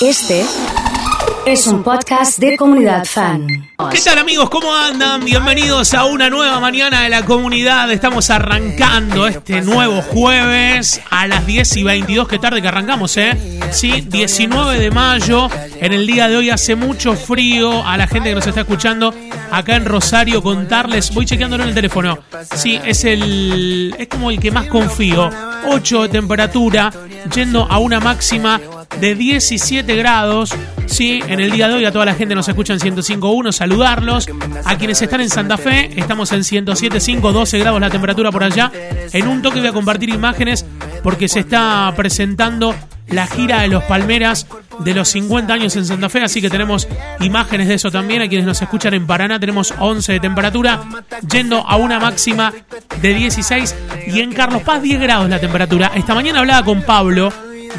Este es un podcast de comunidad fan. ¿Qué tal amigos? ¿Cómo andan? Bienvenidos a una nueva mañana de la comunidad. Estamos arrancando este nuevo jueves a las 10 y 22. Qué tarde que arrancamos, ¿eh? Sí, 19 de mayo. En el día de hoy hace mucho frío. A la gente que nos está escuchando acá en Rosario contarles. Voy chequeándolo en el teléfono. Sí, es el. Es como el que más confío. 8 de temperatura. Yendo a una máxima de 17 grados. Sí, en el día de hoy a toda la gente nos escucha en 105.1, saludarlos. A quienes están en Santa Fe, estamos en 107.5, 12 grados la temperatura por allá. En un toque voy a compartir imágenes porque se está presentando la gira de los Palmeras de los 50 años en Santa Fe, así que tenemos imágenes de eso también. A quienes nos escuchan en Paraná tenemos 11 de temperatura, yendo a una máxima de 16 y en Carlos Paz 10 grados la temperatura. Esta mañana hablaba con Pablo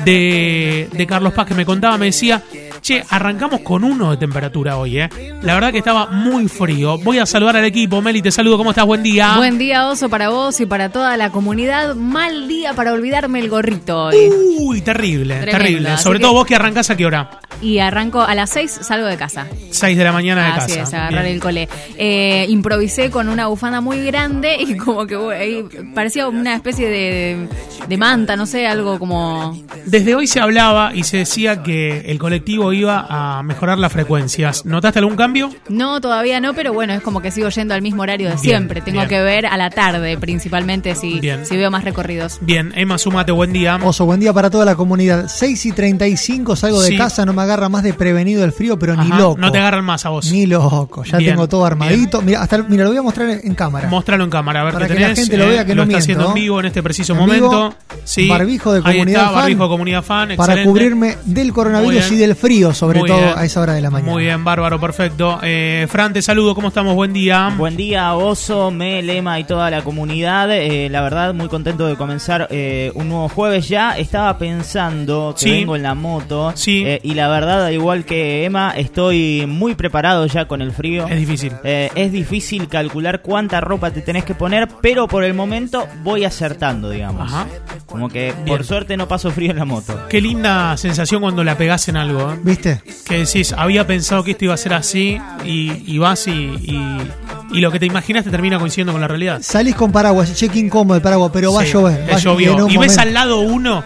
de, de Carlos Paz que me contaba, me decía, che, arrancamos con uno de temperatura hoy, ¿eh? La verdad que estaba muy frío. Voy a saludar al equipo. Meli, te saludo. ¿Cómo estás? Buen día. Buen día, Oso, para vos y para toda la comunidad. Mal día para olvidarme el gorrito hoy. Uy, terrible, Tremendo, terrible. Sobre que- todo vos que arrancás a qué hora? Y arranco a las 6, salgo de casa. 6 de la mañana de Así casa. es, agarrar Bien. el cole. Eh, improvisé con una bufanda muy grande y como que parecía una especie de, de manta, no sé, algo como... Desde hoy se hablaba y se decía que el colectivo iba a mejorar las frecuencias. ¿Notaste algún cambio? No, todavía no, pero bueno, es como que sigo yendo al mismo horario de Bien, siempre. Tengo bien. que ver a la tarde, principalmente, si, Bien. si veo más recorridos. Bien, Emma, súmate, buen día. Oso, buen día para toda la comunidad. 6 y 35 salgo de casa, no me agarra más de prevenido el frío, pero ni loco. No te agarran más a vos. Ni loco. Ya Bien, tengo todo armadito. Mira, hasta mira, lo voy a mostrar en, cámara. Mostralo en cámara, a ver Para qué que la tenés. gente lo vea que lo no está miento, haciendo en vivo en este preciso En vivo, momento. Sí. barbijo de Ahí comunidad está, fan. barbijo de comunidad fan. para excelente. cubrirme del coronavirus y del frío, sobre Muy todo bien. a esa hora de la mañana. Muy bien, bárbaro, perfecto. Eh, Fran, te saludo, ¿cómo estamos? Buen día. Buen día, Oso, Mel, Emma y toda la comunidad. Eh, la verdad, muy contento de comenzar eh, un nuevo jueves ya. Estaba pensando que Sí. vengo en la moto. Sí. eh, y la verdad, al igual que Emma, estoy muy preparado ya con el frío. Es difícil. Eh, es difícil calcular cuánta ropa te tenés que poner, pero por el momento voy acertando, digamos. Ajá. Como que Bien. por suerte no paso frío en la moto. Qué linda sensación cuando la pegás en algo. ¿eh? ¿Viste? Que decís, había pensado que esto iba a ser así y, y vas y, y, y lo que te imaginaste termina coincidiendo con la realidad. Salís con paraguas, cheque incómodo de paraguas, pero va a llover. va- Y ves al lado uno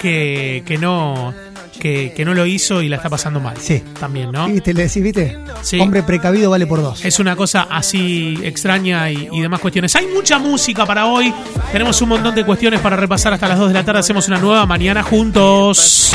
que, que no que, que no lo hizo y la está pasando mal. Sí. También, ¿no? ¿Viste? Le decís, ¿viste? Sí. Hombre precavido vale por dos. Es una cosa así extraña y, y demás cuestiones. Hay mucha música para hoy. Tenemos un montón de cuestiones para repasar hasta las 2 de la tarde. Hacemos una nueva mañana juntos.